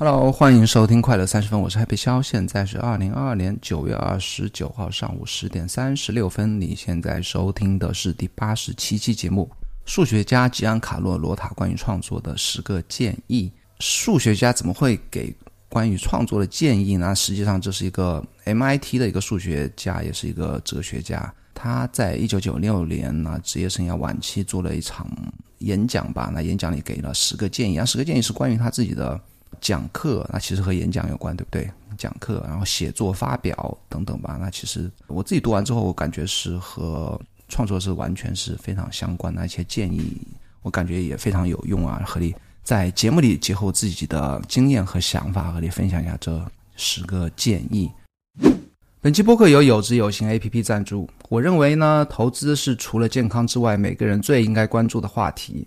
Hello，欢迎收听快乐三十分，我是 Happy 肖，现在是二零二二年九月二十九号上午十点三十六分。你现在收听的是第八十七期节目，数学家吉安卡洛罗塔关于创作的十个建议。数学家怎么会给关于创作的建议呢？实际上，这是一个 MIT 的一个数学家，也是一个哲学家。他在一九九六年呢，职业生涯晚期做了一场演讲吧。那演讲里给了十个建议，啊，十个建议是关于他自己的。讲课，那其实和演讲有关，对不对？讲课，然后写作、发表等等吧。那其实我自己读完之后，我感觉是和创作是完全是非常相关的。一些建议，我感觉也非常有用啊。和你在节目里结合自己的经验和想法，和你分享一下这十个建议。本期播客由有知有行 A P P 赞助。我认为呢，投资是除了健康之外，每个人最应该关注的话题。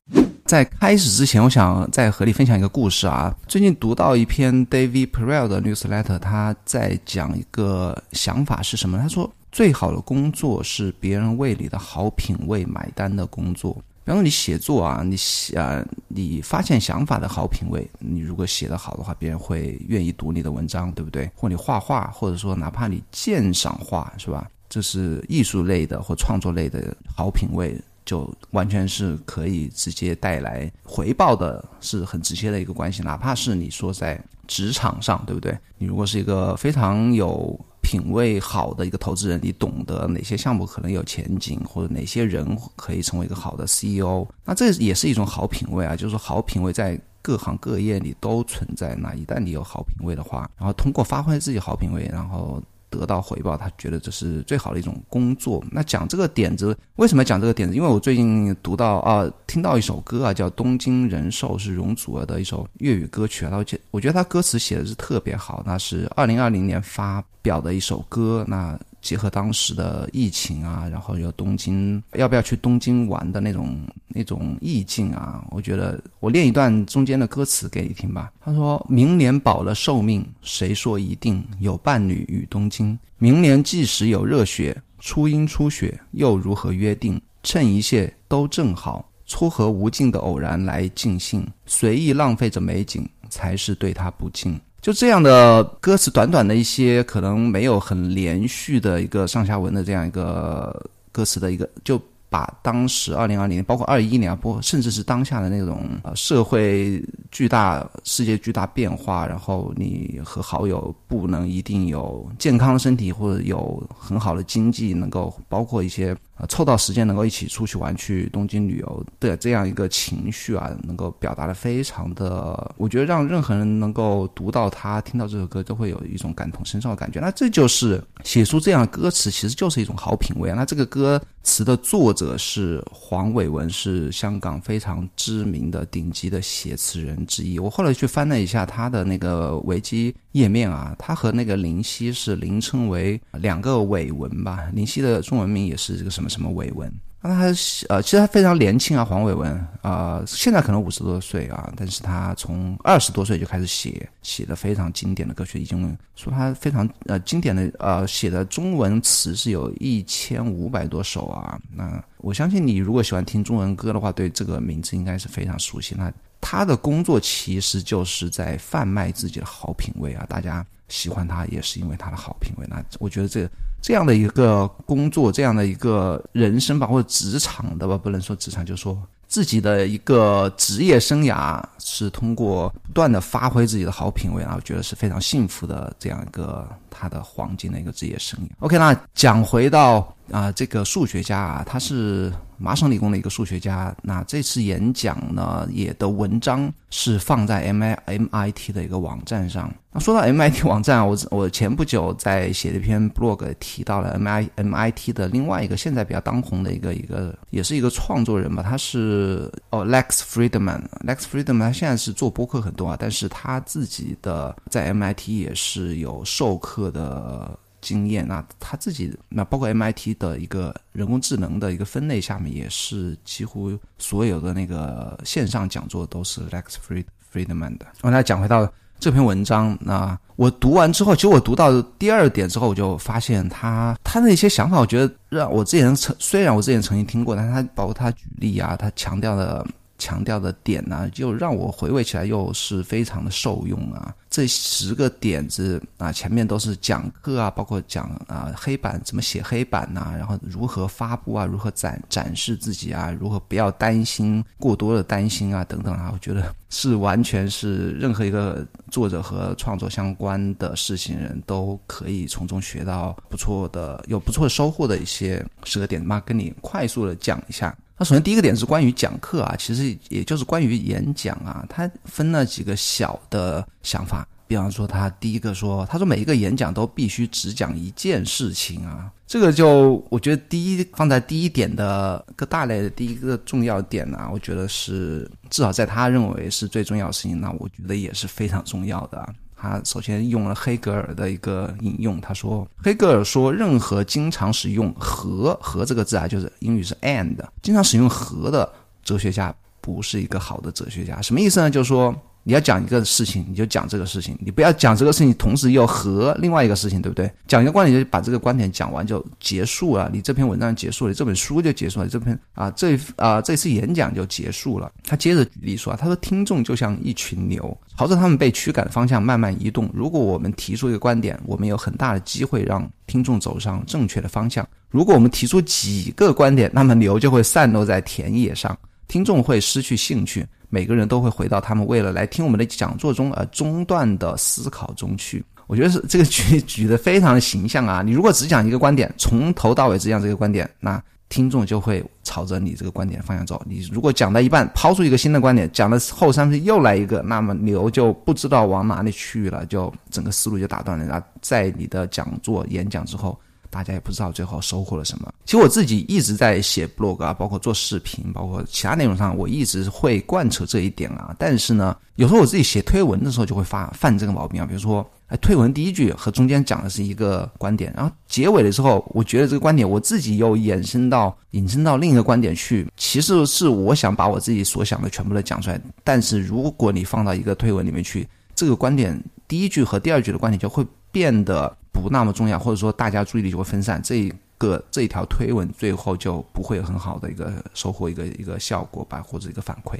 在开始之前，我想再和你分享一个故事啊。最近读到一篇 David Perel 的 newsletter，他在讲一个想法是什么？他说，最好的工作是别人为你的好品味买单的工作。比方说，你写作啊，你写啊，你发现想法的好品味，你如果写得好的话，别人会愿意读你的文章，对不对？或你画画，或者说哪怕你鉴赏画，是吧？这是艺术类的或创作类的好品味。就完全是可以直接带来回报的，是很直接的一个关系。哪怕是你说在职场上，对不对？你如果是一个非常有品位好的一个投资人，你懂得哪些项目可能有前景，或者哪些人可以成为一个好的 CEO，那这也是一种好品位啊。就是说，好品位在各行各业里都存在。那一旦你有好品位的话，然后通过发挥自己好品位，然后。得到回报，他觉得这是最好的一种工作。那讲这个点子，为什么讲这个点子？因为我最近读到啊，听到一首歌啊，叫《东京人寿》，是容祖儿的一首粤语歌曲啊。而且我觉得他歌词写的是特别好，那是二零二零年发表的一首歌。那结合当时的疫情啊，然后有东京要不要去东京玩的那种那种意境啊，我觉得我念一段中间的歌词给你听吧。他说明年保了寿命，谁说一定有伴侣与东京？明年即使有热血，初阴初雪，又如何约定？趁一切都正好，撮合无尽的偶然来尽兴，随意浪费着美景，才是对他不敬。就这样的歌词，短短的一些，可能没有很连续的一个上下文的这样一个歌词的一个，就把当时二零二零，包括二一年啊，包括甚至是当下的那种呃社会巨大、世界巨大变化，然后你和好友不能一定有健康身体或者有很好的经济，能够包括一些。啊凑到时间能够一起出去玩，去东京旅游的这样一个情绪啊，能够表达的非常的，我觉得让任何人能够读到他、听到这首歌，都会有一种感同身受的感觉。那这就是写出这样歌词，其实就是一种好品味啊。那这个歌词的作者是黄伟文，是香港非常知名的顶级的写词人之一。我后来去翻了一下他的那个维基页面啊，他和那个林夕是凌称为两个伟文吧。林夕的中文名也是这个什么？什么伟文？那他呃，其实他非常年轻啊，黄伟文啊，现在可能五十多岁啊，但是他从二十多岁就开始写，写的非常经典的歌曲，已经说他非常呃经典的呃写的中文词是有一千五百多首啊。那我相信你如果喜欢听中文歌的话，对这个名字应该是非常熟悉。那他的工作其实就是在贩卖自己的好品味啊，大家喜欢他也是因为他的好品味。那我觉得这。这样的一个工作，这样的一个人生吧，或者职场的吧，不能说职场，就说自己的一个职业生涯是通过不断的发挥自己的好品味，啊，我觉得是非常幸福的这样一个他的黄金的一个职业生涯。OK，那讲回到啊，这个数学家啊，他是麻省理工的一个数学家。那这次演讲呢，也的文章是放在 M I M I T 的一个网站上。那说到 M I T 网站，我我前不久在写了一篇 blog，提到了 M I M I T 的另外一个现在比较当红的一个一个，也是一个创作人吧。他是哦 Lex Friedman，Lex Friedman 他现在是做播客很多啊，但是他自己的在 M I T 也是有授课的。经验，那他自己，那包括 MIT 的一个人工智能的一个分类下面，也是几乎所有的那个线上讲座都是 Lex Fried Friedman 的。我来讲回到这篇文章，那我读完之后，其实我读到第二点之后，我就发现他他那些想法，我觉得让我之前曾虽然我之前曾经听过，但他包括他举例啊，他强调的。强调的点呢，就让我回味起来又是非常的受用啊！这十个点子啊，前面都是讲课啊，包括讲啊黑板怎么写黑板呐，然后如何发布啊，如何展展示自己啊，如何不要担心过多的担心啊等等啊，我觉得是完全是任何一个作者和创作相关的事情人都可以从中学到不错的、有不错收获的一些十个点嘛，跟你快速的讲一下。那首先第一个点是关于讲课啊，其实也就是关于演讲啊，它分了几个小的想法。比方说，他第一个说，他说每一个演讲都必须只讲一件事情啊，这个就我觉得第一放在第一点的各大类的第一个重要点呢，我觉得是至少在他认为是最重要的事情，那我觉得也是非常重要的。他首先用了黑格尔的一个引用，他说：“黑格尔说，任何经常使用和和这个字啊，就是英语是 and，经常使用和的哲学家不是一个好的哲学家。什么意思呢？就是说。”你要讲一个事情，你就讲这个事情，你不要讲这个事情，同时又和另外一个事情，对不对？讲一个观点就把这个观点讲完就结束了，你这篇文章结束了，这本书就结束了，这篇啊这啊这次演讲就结束了。他接着举例说，他说听众就像一群牛，朝着他们被驱赶的方向慢慢移动。如果我们提出一个观点，我们有很大的机会让听众走上正确的方向；如果我们提出几个观点，那么牛就会散落在田野上，听众会失去兴趣。每个人都会回到他们为了来听我们的讲座中而中断的思考中去。我觉得是这个举举的非常的形象啊！你如果只讲一个观点，从头到尾只讲这个观点，那听众就会朝着你这个观点方向走。你如果讲到一半，抛出一个新的观点，讲的后三分又来一个，那么牛就不知道往哪里去了，就整个思路就打断了。然后在你的讲座演讲之后。大家也不知道最后收获了什么。其实我自己一直在写 blog 啊，包括做视频，包括其他内容上，我一直会贯彻这一点啊。但是呢，有时候我自己写推文的时候就会发犯这个毛病啊。比如说，哎，推文第一句和中间讲的是一个观点，然后结尾的时候，我觉得这个观点我自己又延伸到引申到另一个观点去。其实是我想把我自己所想的全部都讲出来，但是如果你放到一个推文里面去，这个观点第一句和第二句的观点就会变得。不那么重要，或者说大家注意力就会分散，这一个这一条推文最后就不会有很好的一个收获，一个一个效果吧，或者一个反馈。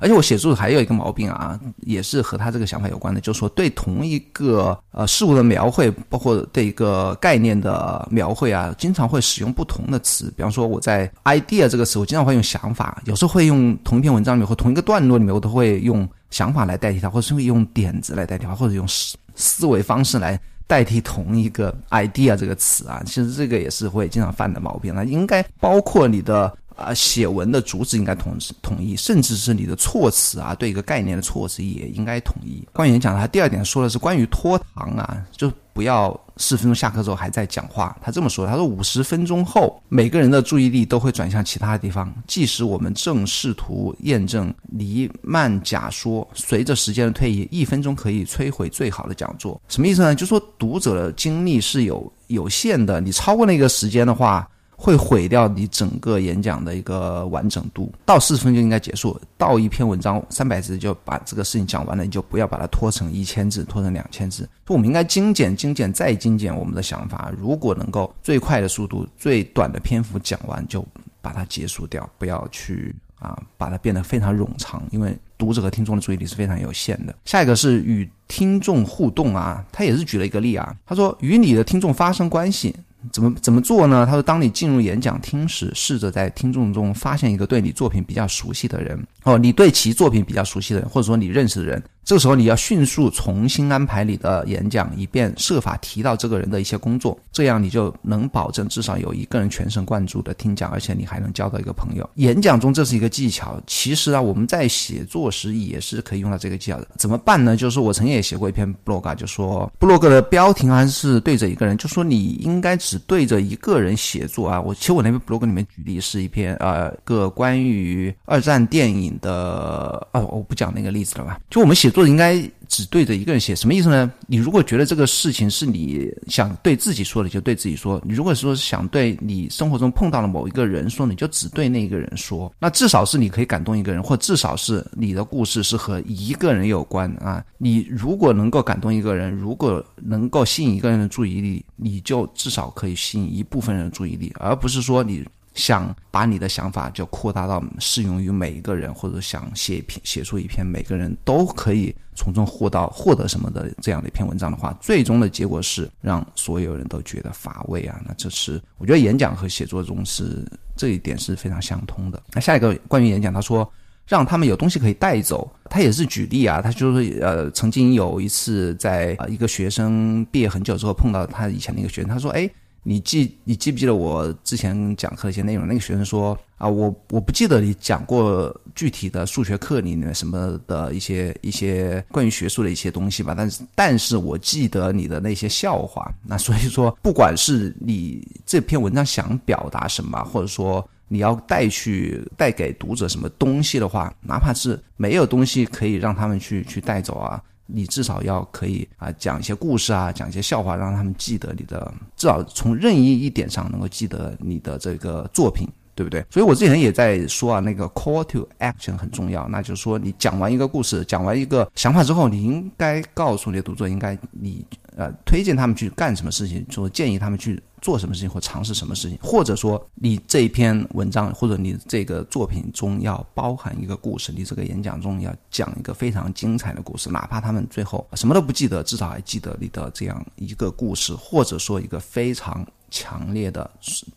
而且我写作还有一个毛病啊，也是和他这个想法有关的，就是说对同一个呃事物的描绘，包括对一个概念的描绘啊，经常会使用不同的词。比方说我在 idea 这个词，我经常会用想法，有时候会用同一篇文章里面或同一个段落里面，我都会用想法来代替它，或者是会用点子来代替它，或者用思思维方式来。代替同一个 idea 这个词啊，其实这个也是会经常犯的毛病。那应该包括你的啊写文的主旨应该统统一，甚至是你的措辞啊，对一个概念的措辞也应该统一。关于演讲，他第二点说的是关于拖堂啊，就不要。四分钟下课之后还在讲话，他这么说：“他说五十分钟后，每个人的注意力都会转向其他的地方。即使我们正试图验证黎曼假说，随着时间的推移，一分钟可以摧毁最好的讲座。什么意思呢？就说读者的精力是有有限的，你超过那个时间的话。”会毁掉你整个演讲的一个完整度。到四十分就应该结束，到一篇文章三百字就把这个事情讲完了，你就不要把它拖成一千字，拖成两千字。我们应该精简、精简再精简我们的想法。如果能够最快的速度、最短的篇幅讲完，就把它结束掉，不要去啊把它变得非常冗长，因为读者和听众的注意力是非常有限的。下一个是与听众互动啊，他也是举了一个例啊，他说与你的听众发生关系。怎么怎么做呢？他说：“当你进入演讲厅时，试着在听众中发现一个对你作品比较熟悉的人，哦，你对其作品比较熟悉的人，或者说你认识的人，这个时候你要迅速重新安排你的演讲，以便设法提到这个人的一些工作，这样你就能保证至少有一个人全神贯注的听讲，而且你还能交到一个朋友。演讲中这是一个技巧，其实啊，我们在写作时也是可以用到这个技巧的。怎么办呢？就是我曾经也写过一篇 blog，就说 blog 的标题还是对着一个人，就说你应该只对着一个人写作啊。我其实我那篇 blog 里面举例是一篇呃个关于二战电影的，哦，我不讲那个例子了吧？就我们写作作应该。只对着一个人写，什么意思呢？你如果觉得这个事情是你想对自己说的，就对自己说；你如果说想对你生活中碰到了某一个人说，你就只对那一个人说。那至少是你可以感动一个人，或至少是你的故事是和一个人有关啊。你如果能够感动一个人，如果能够吸引一个人的注意力，你就至少可以吸引一部分人的注意力，而不是说你。想把你的想法就扩大到适用于每一个人，或者想写一篇写出一篇每个人都可以从中获到获得什么的这样的一篇文章的话，最终的结果是让所有人都觉得乏味啊！那这是我觉得演讲和写作中是这一点是非常相通的。那下一个关于演讲，他说让他们有东西可以带走，他也是举例啊，他就是呃曾经有一次在一个学生毕业很久之后碰到他以前的一个学生，他说哎。你记你记不记得我之前讲课一些内容？那个学生说啊，我我不记得你讲过具体的数学课里面什么的一些一些关于学术的一些东西吧，但是但是我记得你的那些笑话。那所以说，不管是你这篇文章想表达什么，或者说你要带去带给读者什么东西的话，哪怕是没有东西可以让他们去去带走啊。你至少要可以啊讲一些故事啊，讲一些笑话，让他们记得你的，至少从任意一点上能够记得你的这个作品，对不对？所以我之前也在说啊，那个 call to action 很重要，那就是说你讲完一个故事，讲完一个想法之后，你应该告诉你的读者，应该你呃推荐他们去干什么事情，说建议他们去。做什么事情或尝试什么事情，或者说你这一篇文章或者你这个作品中要包含一个故事，你这个演讲中要讲一个非常精彩的故事，哪怕他们最后什么都不记得，至少还记得你的这样一个故事，或者说一个非常。强烈的，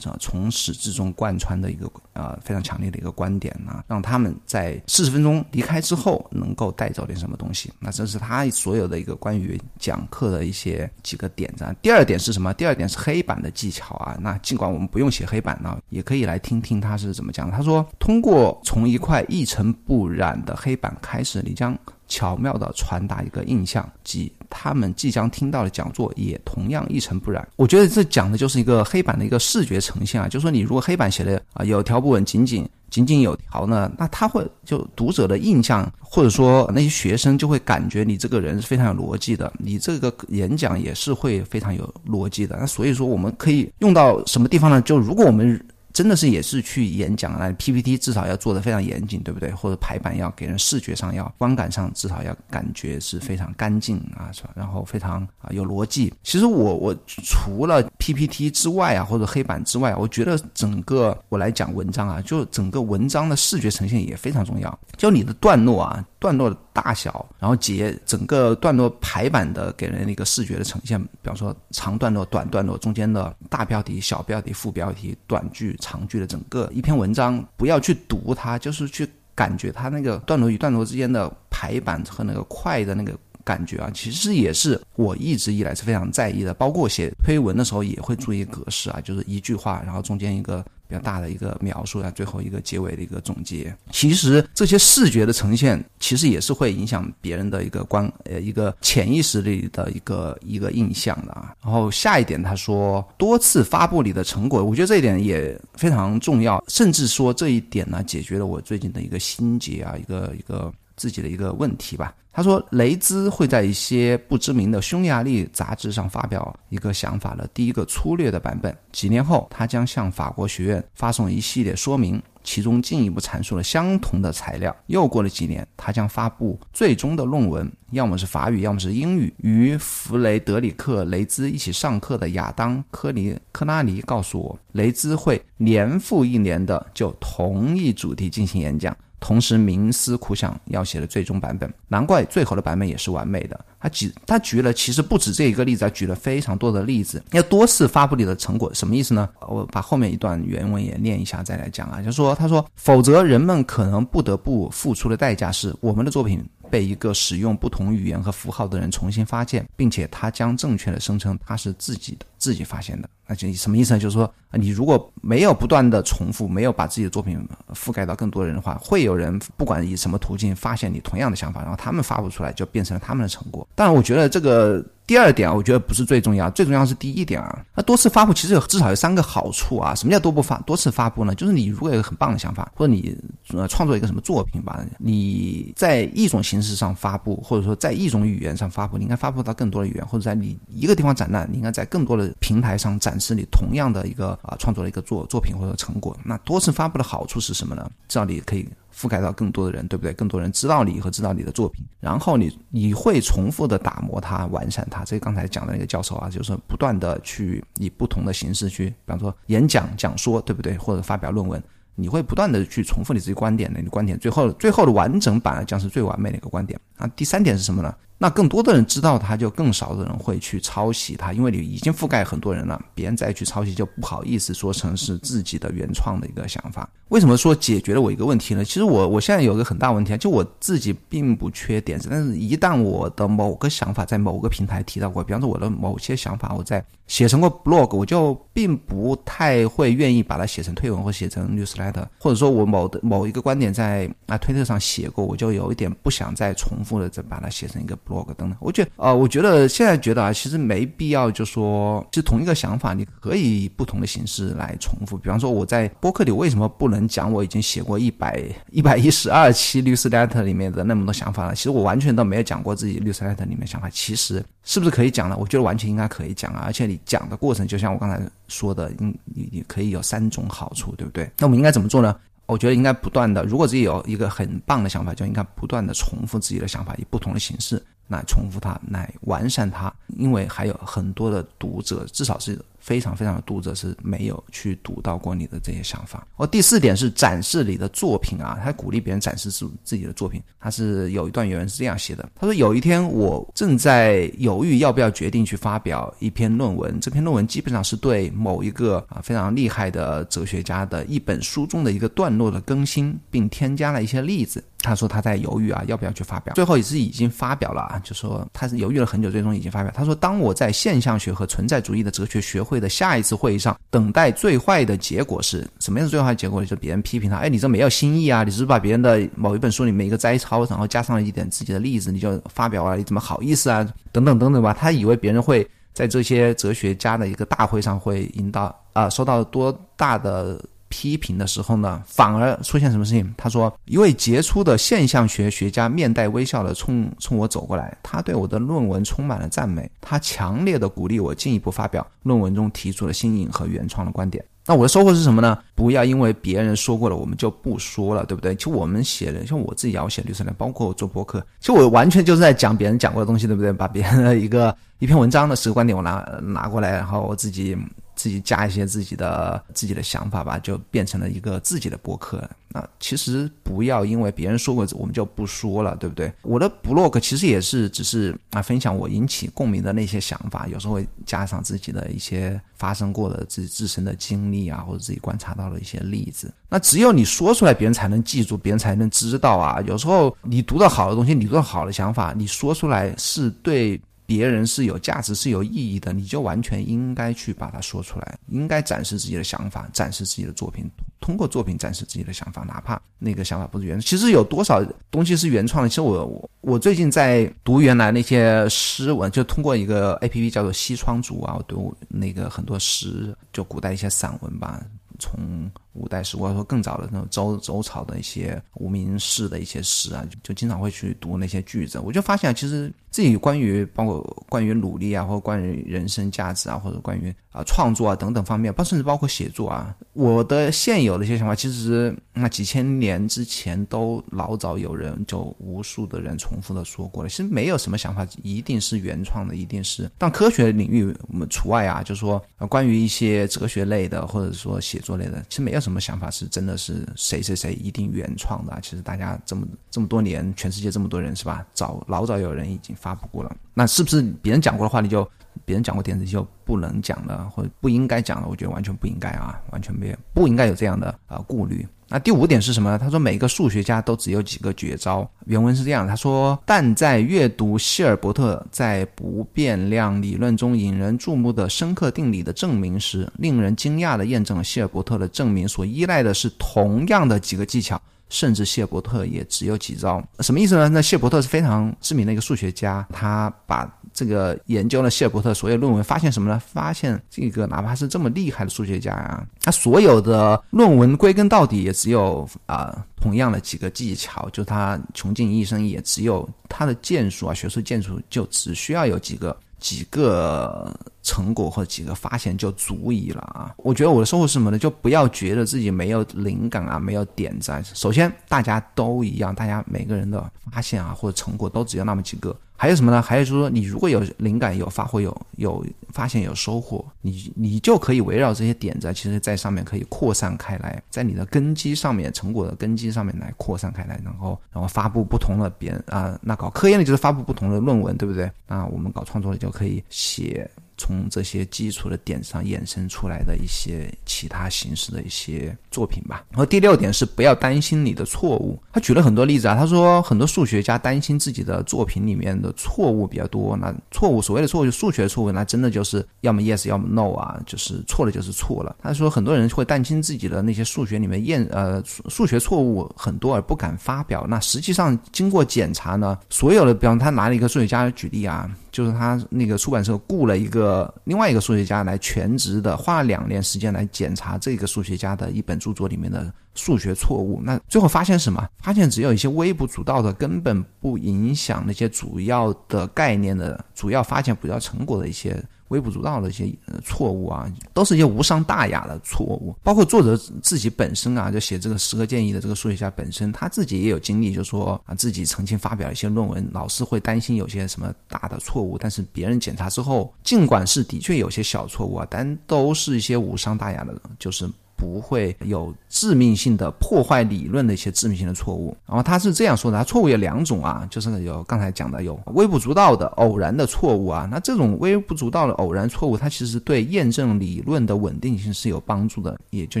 啊，从始至终贯穿的一个啊，非常强烈的一个观点呢，让他们在四十分钟离开之后能够带走点什么东西。那这是他所有的一个关于讲课的一些几个点子。第二点是什么？第二点是黑板的技巧啊。那尽管我们不用写黑板呢，也可以来听听他是怎么讲。他说，通过从一块一尘不染的黑板开始，你将。巧妙地传达一个印象，即他们即将听到的讲座也同样一尘不染。我觉得这讲的就是一个黑板的一个视觉呈现啊，就是说你如果黑板写的啊有条不紊、井井井井有条呢，那他会就读者的印象，或者说那些学生就会感觉你这个人是非常有逻辑的，你这个演讲也是会非常有逻辑的。那所以说我们可以用到什么地方呢？就如果我们。真的是也是去演讲那 PPT 至少要做的非常严谨，对不对？或者排版要给人视觉上要观感上至少要感觉是非常干净啊，是吧？然后非常啊有逻辑。其实我我除了 PPT 之外啊，或者黑板之外，我觉得整个我来讲文章啊，就整个文章的视觉呈现也非常重要。就你的段落啊。段落的大小，然后节整个段落排版的给人一个视觉的呈现，比方说长段落、短段落，中间的大标题、小标题、副标题、短句、长句的整个一篇文章，不要去读它，就是去感觉它那个段落与段落之间的排版和那个快的那个感觉啊，其实也是我一直以来是非常在意的，包括写推文的时候也会注意格式啊，就是一句话，然后中间一个。比较大的一个描述啊，最后一个结尾的一个总结。其实这些视觉的呈现，其实也是会影响别人的一个观呃一个潜意识里的一个一个印象的啊。然后下一点，他说多次发布你的成果，我觉得这一点也非常重要，甚至说这一点呢，解决了我最近的一个心结啊，一个一个。自己的一个问题吧。他说，雷兹会在一些不知名的匈牙利杂志上发表一个想法的第一个粗略的版本。几年后，他将向法国学院发送一系列说明，其中进一步阐述了相同的材料。又过了几年，他将发布最终的论文，要么是法语，要么是英语。与弗雷德里克·雷兹一起上课的亚当·科尼科拉尼告诉我，雷兹会年复一年的就同一主题进行演讲。同时冥思苦想要写的最终版本，难怪最后的版本也是完美的。他举他举了其实不止这一个例子，他举了非常多的例子。要多次发布你的成果，什么意思呢？我把后面一段原文也念一下，再来讲啊。就说他说，否则人们可能不得不付出的代价是，我们的作品被一个使用不同语言和符号的人重新发现，并且他将正确的声称他是自己的，自己发现的。那就什么意思呢？就是说，你如果没有不断的重复，没有把自己的作品覆盖到更多人的话，会有人不管以什么途径发现你同样的想法，然后他们发布出来，就变成了他们的成果。当然，我觉得这个。第二点，我觉得不是最重要，最重要是第一点啊。那多次发布其实有至少有三个好处啊。什么叫多不发多次发布呢？就是你如果有个很棒的想法，或者你呃创作一个什么作品吧，你在一种形式上发布，或者说在一种语言上发布，你应该发布到更多的语言，或者在你一个地方展览，你应该在更多的平台上展示你同样的一个啊创作的一个作作品或者成果。那多次发布的好处是什么呢？至少你可以。覆盖到更多的人，对不对？更多人知道你和知道你的作品，然后你你会重复的打磨它、完善它。这刚才讲的那个教授啊，就是不断的去以不同的形式去，比方说演讲、讲说，对不对？或者发表论文，你会不断的去重复你自己观点的，你的观点最后最后的完整版将是最完美的一个观点。啊，第三点是什么呢？那更多的人知道它，就更少的人会去抄袭它，因为你已经覆盖很多人了，别人再去抄袭就不好意思说成是自己的原创的一个想法。为什么说解决了我一个问题呢？其实我我现在有个很大问题啊，就我自己并不缺点子，但是一旦我的某个想法在某个平台提到过，比方说我的某些想法我在写成过 blog，我就并不太会愿意把它写成推文或写成 newsletter，或者说我某的某一个观点在啊推特上写过，我就有一点不想再重复的再把它写成一个。Blog 等等，我觉得啊，我觉得现在觉得啊，其实没必要，就说就同一个想法，你可以以不同的形式来重复。比方说，我在播客里为什么不能讲我已经写过一百一百一十二期律师 letter 里面的那么多想法呢？其实我完全都没有讲过自己律师 letter 里面想法。其实是不是可以讲呢？我觉得完全应该可以讲啊！而且你讲的过程，就像我刚才说的，你你你可以有三种好处，对不对？那我们应该怎么做呢？我觉得应该不断的，如果自己有一个很棒的想法，就应该不断的重复自己的想法，以不同的形式。来重复它，来完善它，因为还有很多的读者，至少是。非常非常的读者是没有去读到过你的这些想法。哦，第四点是展示你的作品啊，他鼓励别人展示自自己的作品。他是有一段原文是这样写的：他说有一天我正在犹豫要不要决定去发表一篇论文，这篇论文基本上是对某一个啊非常厉害的哲学家的一本书中的一个段落的更新，并添加了一些例子。他说他在犹豫啊要不要去发表，最后也是已经发表了啊，就说他是犹豫了很久，最终已经发表。他说当我在现象学和存在主义的哲学学会。的下一次会议上，等待最坏的结果是什么样的最坏的结果？就是别人批评他，哎，你这没有新意啊！你只是把别人的某一本书里面一个摘抄，然后加上了一点自己的例子，你就发表了，你怎么好意思啊？等等等等吧。他以为别人会在这些哲学家的一个大会上会引导啊，收到多大的。批评的时候呢，反而出现什么事情？他说，一位杰出的现象学学家面带微笑的冲冲我走过来，他对我的论文充满了赞美，他强烈的鼓励我进一步发表论文中提出的新颖和原创的观点。那我的收获是什么呢？不要因为别人说过了，我们就不说了，对不对？其实我们写的，像我自己也要写律师呢，包括我做博客，其实我完全就是在讲别人讲过的东西，对不对？把别人的一个一篇文章的十个观点我拿拿过来，然后我自己。自己加一些自己的自己的想法吧，就变成了一个自己的博客。那其实不要因为别人说过，我们就不说了，对不对？我的 blog 其实也是只是啊，分享我引起共鸣的那些想法，有时候会加上自己的一些发生过的自己自身的经历啊，或者自己观察到的一些例子。那只有你说出来，别人才能记住，别人才能知道啊。有时候你读到好的东西，你读到好的想法，你说出来是对。别人是有价值、是有意义的，你就完全应该去把它说出来，应该展示自己的想法，展示自己的作品，通过作品展示自己的想法，哪怕那个想法不是原。其实有多少东西是原创的？其实我我我最近在读原来那些诗文，就通过一个 A P P 叫做西窗烛啊，我读那个很多诗，就古代一些散文吧，从。五代史，或者说更早的那种周周朝的一些无名氏的一些诗啊，就经常会去读那些句子。我就发现，其实自己关于包括关于努力啊，或者关于人生价值啊，或者关于啊创作啊等等方面，包甚至包括写作啊，我的现有的一些想法，其实那几千年之前都老早有人就无数的人重复的说过了。其实没有什么想法一定是原创的，一定是但科学领域我们除外啊，就是说关于一些哲学类的或者说写作类的，其实没有。什么想法是真的是谁谁谁一定原创的？其实大家这么这么多年，全世界这么多人是吧？早老早有人已经发布过了。那是不是别人讲过的话，你就别人讲过点子就不能讲了，或者不应该讲了？我觉得完全不应该啊，完全没有不应该有这样的啊顾虑。那第五点是什么呢？他说每个数学家都只有几个绝招。原文是这样，他说：但在阅读希尔伯特在不变量理论中引人注目的深刻定理的证明时，令人惊讶地验证了希尔伯特的证明所依赖的是同样的几个技巧。甚至谢伯特也只有几招，什么意思呢？那谢伯特是非常知名的一个数学家，他把这个研究了谢伯特所有论文，发现什么呢？发现这个哪怕是这么厉害的数学家啊，他所有的论文归根到底也只有啊同样的几个技巧，就他穷尽一生也只有他的建树啊，学术建树就只需要有几个。几个成果或几个发现就足以了啊！我觉得我的收获是什么呢？就不要觉得自己没有灵感啊，没有点子。首先，大家都一样，大家每个人的发现啊或者成果都只有那么几个。还有什么呢？还有就是说，你如果有灵感、有发挥、有有发现、有收获，你你就可以围绕这些点子，其实在上面可以扩散开来，在你的根基上面、成果的根基上面来扩散开来，然后然后发布不同的别人啊，那搞科研的就是发布不同的论文，对不对？那我们搞创作的就可以写。从这些基础的点上衍生出来的一些其他形式的一些作品吧。然后第六点是不要担心你的错误。他举了很多例子啊，他说很多数学家担心自己的作品里面的错误比较多。那错误，所谓的错误就数学错误，那真的就是要么 yes，要么 no 啊，就是错了就是错了。他说很多人会担心自己的那些数学里面验呃数学错误很多而不敢发表。那实际上经过检查呢，所有的，比方他拿了一个数学家举例啊。就是他那个出版社雇了一个另外一个数学家来全职的，花了两年时间来检查这个数学家的一本著作里面的数学错误。那最后发现什么？发现只有一些微不足道的，根本不影响那些主要的概念的主要发现、主要成果的一些。微不足道的一些错误啊，都是一些无伤大雅的错误。包括作者自己本身啊，就写这个十个建议的这个数学家本身，他自己也有经历，就说啊，自己曾经发表一些论文，老师会担心有些什么大的错误，但是别人检查之后，尽管是的确有些小错误啊，但都是一些无伤大雅的，就是。不会有致命性的破坏理论的一些致命性的错误。然后他是这样说的：，他错误有两种啊，就是有刚才讲的有微不足道的偶然的错误啊。那这种微不足道的偶然错误，它其实对验证理论的稳定性是有帮助的。也就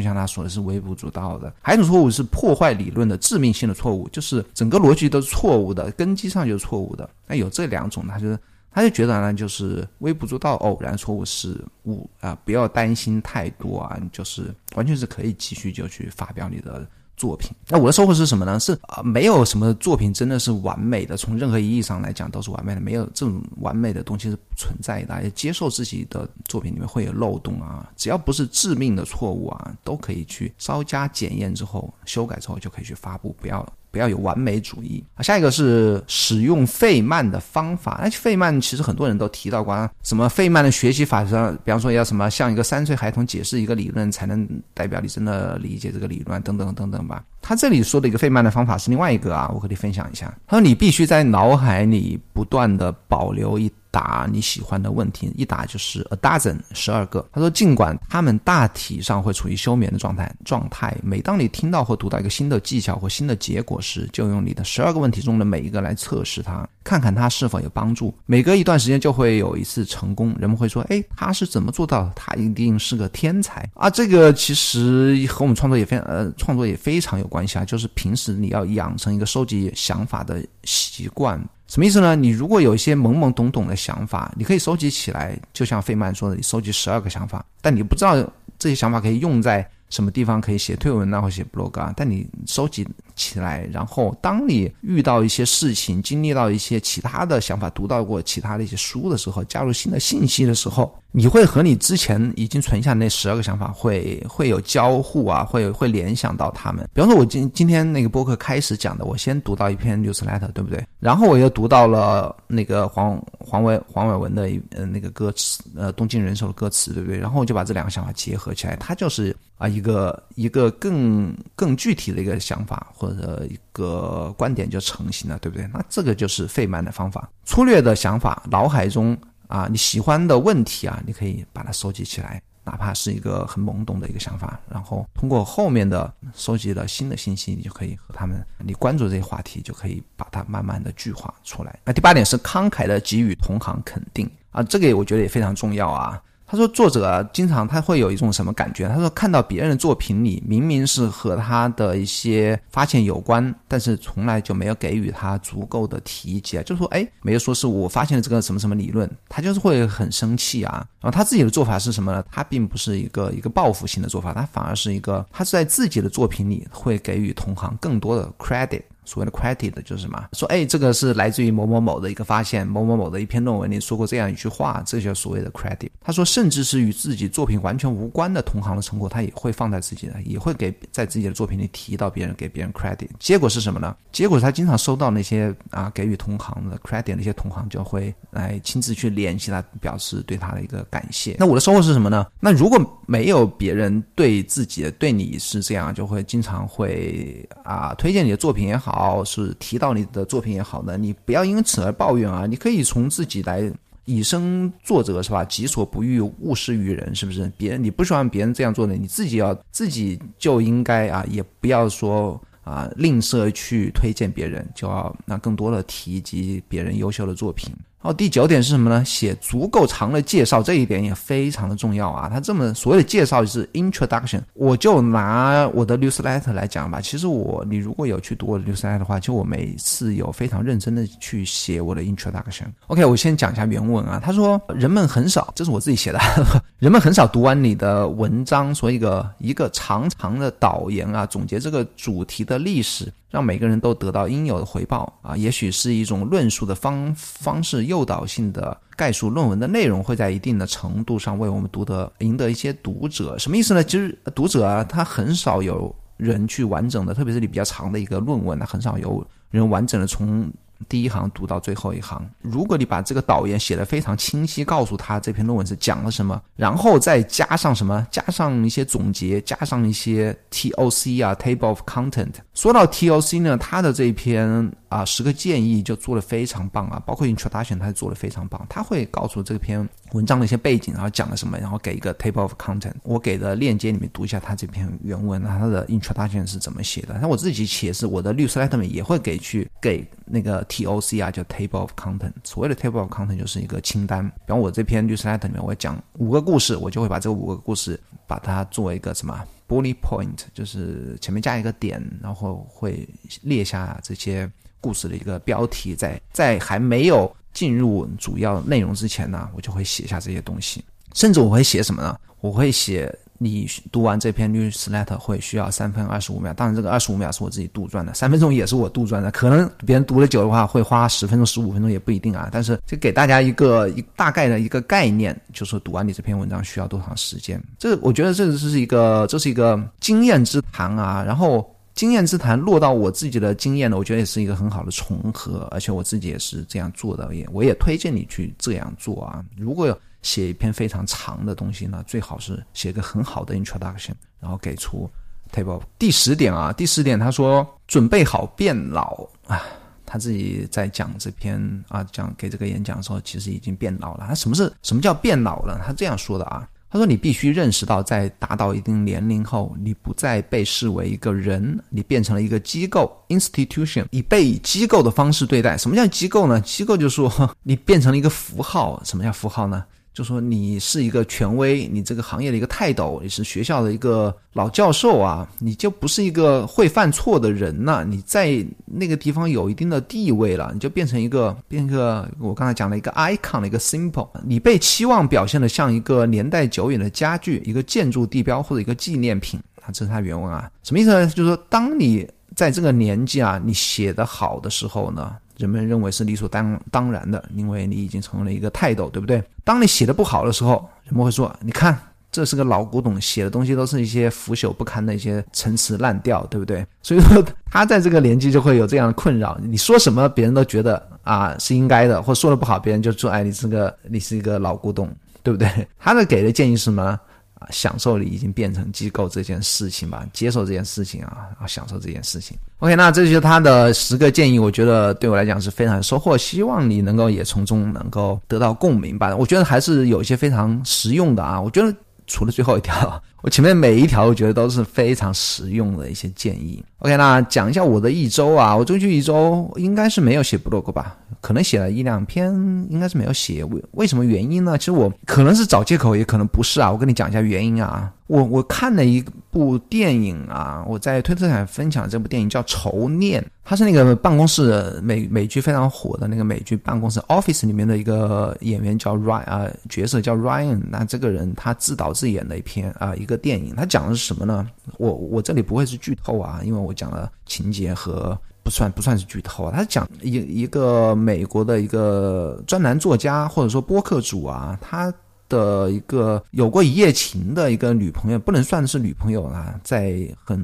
像他说的是微不足道的。还有一种错误是破坏理论的致命性的错误，就是整个逻辑都是错误的，根基上就是错误的。那有这两种，他就是。他就觉得呢，就是微不足道、偶然错误是误啊，不要担心太多啊，就是完全是可以继续就去发表你的作品。那我的收获是什么呢？是啊，没有什么作品真的是完美的，从任何意义上来讲都是完美的，没有这种完美的东西是不存在的。也接受自己的作品里面会有漏洞啊，只要不是致命的错误啊，都可以去稍加检验之后、修改之后就可以去发布，不要。不要有完美主义啊！下一个是使用费曼的方法。那费曼其实很多人都提到过啊，什么费曼的学习法上，比方说要什么向一个三岁孩童解释一个理论，才能代表你真的理解这个理论，等等等等吧。他这里说的一个费曼的方法是另外一个啊，我和你分享一下。他说你必须在脑海里不断的保留一。打你喜欢的问题，一打就是 a dozen 十二个。他说，尽管他们大体上会处于休眠的状态，状态。每当你听到或读到一个新的技巧或新的结果时，就用你的十二个问题中的每一个来测试它，看看它是否有帮助。每隔一段时间就会有一次成功，人们会说：“哎，他是怎么做到的？他一定是个天才啊！”这个其实和我们创作也非呃，创作也非常有关系啊。就是平时你要养成一个收集想法的习惯。什么意思呢？你如果有一些懵懵懂懂的想法，你可以收集起来，就像费曼说的，你收集十二个想法，但你不知道这些想法可以用在什么地方，可以写推文啊，或写 blog 啊，但你收集起来，然后当你遇到一些事情，经历到一些其他的想法，读到过其他的一些书的时候，加入新的信息的时候。你会和你之前已经存下那十二个想法会会有交互啊，会会联想到他们。比方说，我今今天那个播客开始讲的，我先读到一篇 newsletter，对不对？然后我又读到了那个黄黄伟黄伟文的呃那个歌词，呃东京人寿的歌词，对不对？然后我就把这两个想法结合起来，它就是啊一个一个更更具体的一个想法或者一个观点就成型了，对不对？那这个就是费曼的方法，粗略的想法，脑海中。啊，你喜欢的问题啊，你可以把它收集起来，哪怕是一个很懵懂的一个想法，然后通过后面的收集了新的信息，你就可以和他们，你关注这些话题，就可以把它慢慢的具化出来。那第八点是慷慨的给予同行肯定啊，这个我觉得也非常重要啊。他说作者，经常他会有一种什么感觉？他说看到别人的作品里明明是和他的一些发现有关，但是从来就没有给予他足够的提及啊，就说哎，没有说是我发现了这个什么什么理论，他就是会很生气啊。然后他自己的做法是什么呢？他并不是一个一个报复性的做法，他反而是一个他是在自己的作品里会给予同行更多的 credit。所谓的 credit 就是什么？说哎，这个是来自于某某某的一个发现，某某某的一篇论文里说过这样一句话，这就所谓的 credit。他说，甚至是与自己作品完全无关的同行的成果，他也会放在自己的，也会给在自己的作品里提到别人，给别人 credit。结果是什么呢？结果他经常收到那些啊给予同行的 credit，那些同行就会来亲自去联系他，表示对他的一个感谢。那我的收获是什么呢？那如果没有别人对自己的对你是这样，就会经常会啊推荐你的作品也好。好是提到你的作品也好呢，你不要因此而抱怨啊！你可以从自己来以身作则，是吧？己所不欲，勿施于人，是不是？别人你不喜欢别人这样做呢，你自己要自己就应该啊，也不要说啊吝啬去推荐别人，就要那更多的提及别人优秀的作品。哦，第九点是什么呢？写足够长的介绍，这一点也非常的重要啊。他这么所谓的介绍是 introduction，我就拿我的 newsletter 来讲吧。其实我，你如果有去读我的 newsletter 的话，就我每次有非常认真的去写我的 introduction。OK，我先讲一下原文啊。他说，人们很少，这是我自己写的，人们很少读完你的文章，所以一个一个长长的导言啊，总结这个主题的历史。让每个人都得到应有的回报啊，也许是一种论述的方方式，诱导性的概述论文的内容，会在一定的程度上为我们读得赢得一些读者。什么意思呢？其实读者啊，他很少有人去完整的，特别是你比较长的一个论文，他很少有人完整的从。第一行读到最后一行，如果你把这个导言写得非常清晰，告诉他这篇论文是讲了什么，然后再加上什么，加上一些总结，加上一些 T O C 啊，Table of Content。说到 T O C 呢，他的这篇。啊，十个建议就做的非常棒啊，包括 introduction 他做的非常棒，他会告诉这篇文章的一些背景，然后讲了什么，然后给一个 table of content。我给的链接里面读一下他这篇原文，他的 introduction 是怎么写的。那我自己写是我的律师 letter 也会给去给那个 TOC 啊，叫 table of content。所谓的 table of content 就是一个清单。比方我这篇律师 letter 里面我讲五个故事，我就会把这五个故事把它作为一个什么 bullet point，就是前面加一个点，然后会列下这些。故事的一个标题，在在还没有进入主要内容之前呢，我就会写下这些东西。甚至我会写什么呢？我会写你读完这篇 newsletter 会需要三分二十五秒。当然，这个二十五秒是我自己杜撰的，三分钟也是我杜撰的。可能别人读的久的话，会花十分钟、十五分钟也不一定啊。但是就给大家一个一大概的一个概念，就是读完你这篇文章需要多长时间。这我觉得这是一个这是一个经验之谈啊。然后。经验之谈落到我自己的经验呢，我觉得也是一个很好的重合，而且我自己也是这样做的，也我也推荐你去这样做啊。如果有写一篇非常长的东西呢，最好是写个很好的 introduction，然后给出 table。第十点啊，第十点他说准备好变老啊，他自己在讲这篇啊讲给这个演讲的时候，其实已经变老了。他什么是什么叫变老了？他这样说的啊。他说：“你必须认识到，在达到一定年龄后，你不再被视为一个人，你变成了一个机构 （institution），以被机构的方式对待。什么叫机构呢？机构就是说，你变成了一个符号。什么叫符号呢？”就说你是一个权威，你这个行业的一个泰斗，你是学校的一个老教授啊，你就不是一个会犯错的人了。你在那个地方有一定的地位了，你就变成一个变一个我刚才讲的一个 icon 的一个 symbol。你被期望表现的像一个年代久远的家具、一个建筑地标或者一个纪念品啊，这是他原文啊，什么意思呢？就是说，当你在这个年纪啊，你写的好的时候呢？人们认为是理所当当然的，因为你已经成为了一个泰斗，对不对？当你写的不好的时候，人们会说：“你看，这是个老古董，写的东西都是一些腐朽不堪的一些陈词滥调，对不对？” 所以说，他在这个年纪就会有这样的困扰。你说什么，别人都觉得啊是应该的，或说的不好，别人就说：“哎，你是个你是一个老古董，对不对？”他的给的建议是什么？啊，享受你已经变成机构这件事情吧，接受这件事情啊，啊，享受这件事情。OK，那这就是他的十个建议，我觉得对我来讲是非常收获，希望你能够也从中能够得到共鸣吧。我觉得还是有一些非常实用的啊。我觉得除了最后一条，我前面每一条我觉得都是非常实用的一些建议。OK，那讲一下我的一周啊，我最近一周应该是没有写 blog 吧，可能写了一两篇，应该是没有写。为为什么原因呢？其实我可能是找借口，也可能不是啊。我跟你讲一下原因啊。我我看了一部电影啊，我在推特上分享这部电影叫《仇念》，它是那个办公室美美剧非常火的那个美剧《办公室》Office 里面的一个演员叫 Ryan 啊，角色叫 Ryan。那这个人他自导自演的一篇啊一个电影，他讲的是什么呢？我我这里不会是剧透啊，因为我讲了情节和不算不算是剧透啊。他讲一一个美国的一个专栏作家或者说播客主啊，他。的一个有过一夜情的一个女朋友，不能算是女朋友啊，在很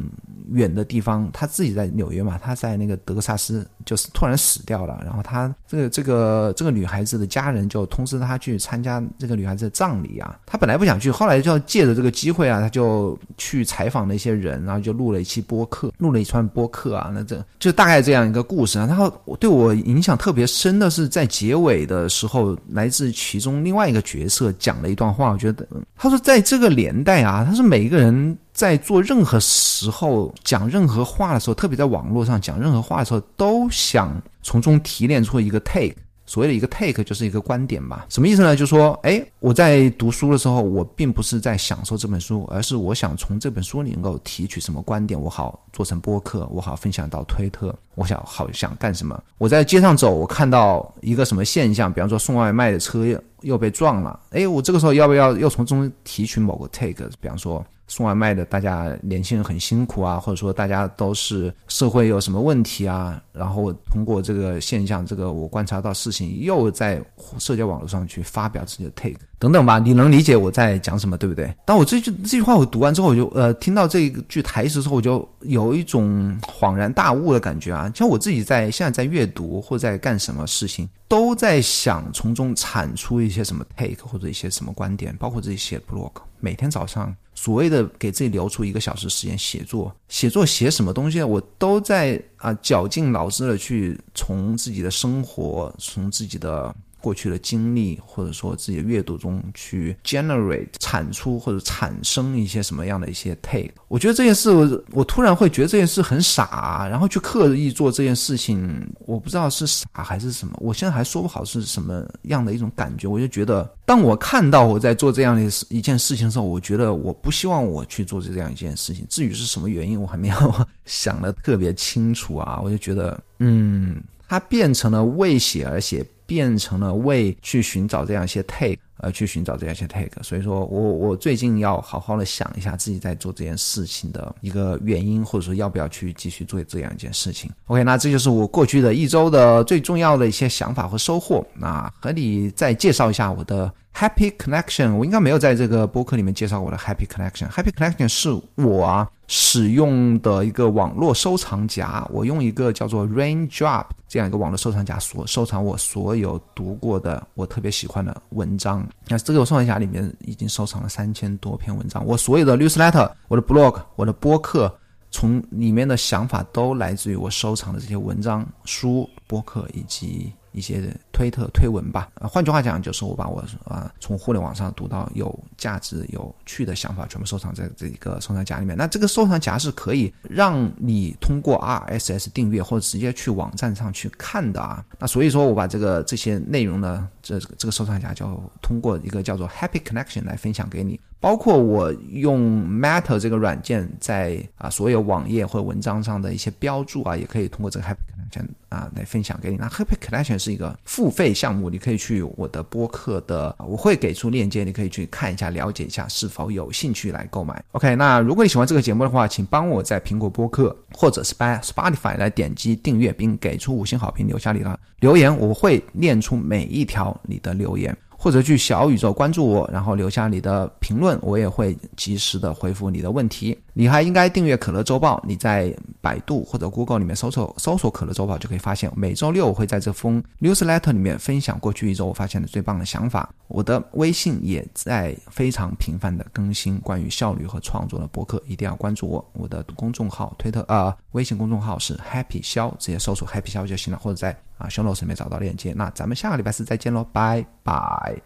远的地方，他自己在纽约嘛，他在那个德克萨斯，就是突然死掉了。然后他这个这个这个女孩子的家人就通知他去参加这个女孩子的葬礼啊。他本来不想去，后来就要借着这个机会啊，他就去采访那些人，然后就录了一期播客，录了一串播客啊。那这就大概这样一个故事啊。然后对我影响特别深的是在结尾的时候，来自其中另外一个角色讲。讲了一段话，我觉得他说，在这个年代啊，他说每一个人在做任何时候讲任何话的时候，特别在网络上讲任何话的时候，都想从中提炼出一个 take。所谓的一个 take 就是一个观点吧，什么意思呢？就说，哎，我在读书的时候，我并不是在享受这本书，而是我想从这本书里能够提取什么观点，我好做成播客，我好分享到推特，我想好想干什么？我在街上走，我看到一个什么现象，比方说送外卖的车又被撞了，哎，我这个时候要不要又从中提取某个 take？比方说。送外卖的大家年轻人很辛苦啊，或者说大家都是社会有什么问题啊，然后通过这个现象，这个我观察到事情，又在社交网络上去发表自己的 take 等等吧，你能理解我在讲什么，对不对？当我这句这句话我读完之后，我就呃听到这句台词之后，我就有一种恍然大悟的感觉啊，像我自己在现在在阅读或在干什么事情，都在想从中产出一些什么 take 或者一些什么观点，包括自己写 blog，每天早上。所谓的给自己留出一个小时时间写作，写作写什么东西，我都在啊绞尽脑汁的去从自己的生活，从自己的。过去的经历，或者说自己的阅读中去 generate 产出或者产生一些什么样的一些 take，我觉得这件事，我我突然会觉得这件事很傻，然后去刻意做这件事情，我不知道是傻还是什么，我现在还说不好是什么样的一种感觉。我就觉得，当我看到我在做这样的一件事情的时候，我觉得我不希望我去做这样一件事情。至于是什么原因，我还没有 想的特别清楚啊。我就觉得，嗯，它变成了为写而写。变成了为去寻找这样一些 take 而去寻找这样一些 take，所以说我我最近要好好的想一下自己在做这件事情的一个原因，或者说要不要去继续做这样一件事情。OK，那这就是我过去的一周的最重要的一些想法和收获。那和你再介绍一下我的。Happy Connection，我应该没有在这个播客里面介绍我的 Happy Connection。Happy Connection 是我啊使用的一个网络收藏夹，我用一个叫做 Raindrop 这样一个网络收藏夹所收藏我所有读过的我特别喜欢的文章。那这个收藏夹里面已经收藏了三千多篇文章，我所有的 newsletter、我的 blog、我的播客，从里面的想法都来自于我收藏的这些文章、书、播客以及。一些推特推文吧，啊，换句话讲，就是我把我啊从互联网上读到有价值、有趣的想法，全部收藏在这一个收藏夹里面。那这个收藏夹是可以让你通过 RSS 订阅或者直接去网站上去看的啊。那所以说我把这个这些内容呢，这这个收藏夹就通过一个叫做 Happy Connection 来分享给你。包括我用 Matter 这个软件，在啊所有网页或者文章上的一些标注啊，也可以通过这个 Happy Connection 啊来分享给你。那 Happy Collection 是一个付费项目，你可以去我的播客的，我会给出链接，你可以去看一下，了解一下是否有兴趣来购买。OK，那如果你喜欢这个节目的话，请帮我在苹果播客或者 Spotify 来点击订阅，并给出五星好评，留下你的留言，我会念出每一条你的留言。或者去小宇宙关注我，然后留下你的评论，我也会及时的回复你的问题。你还应该订阅可乐周报，你在百度或者 Google 里面搜索搜索可乐周报，就可以发现每周六我会在这封 newsletter 里面分享过去一周我发现的最棒的想法。我的微信也在非常频繁的更新关于效率和创作的博客，一定要关注我。我的公众号推特啊，微信公众号是 Happy 肖，直接搜索 Happy 肖就行了，或者在。啊，熊老师里面找到链接，那咱们下个礼拜四再见喽，拜拜。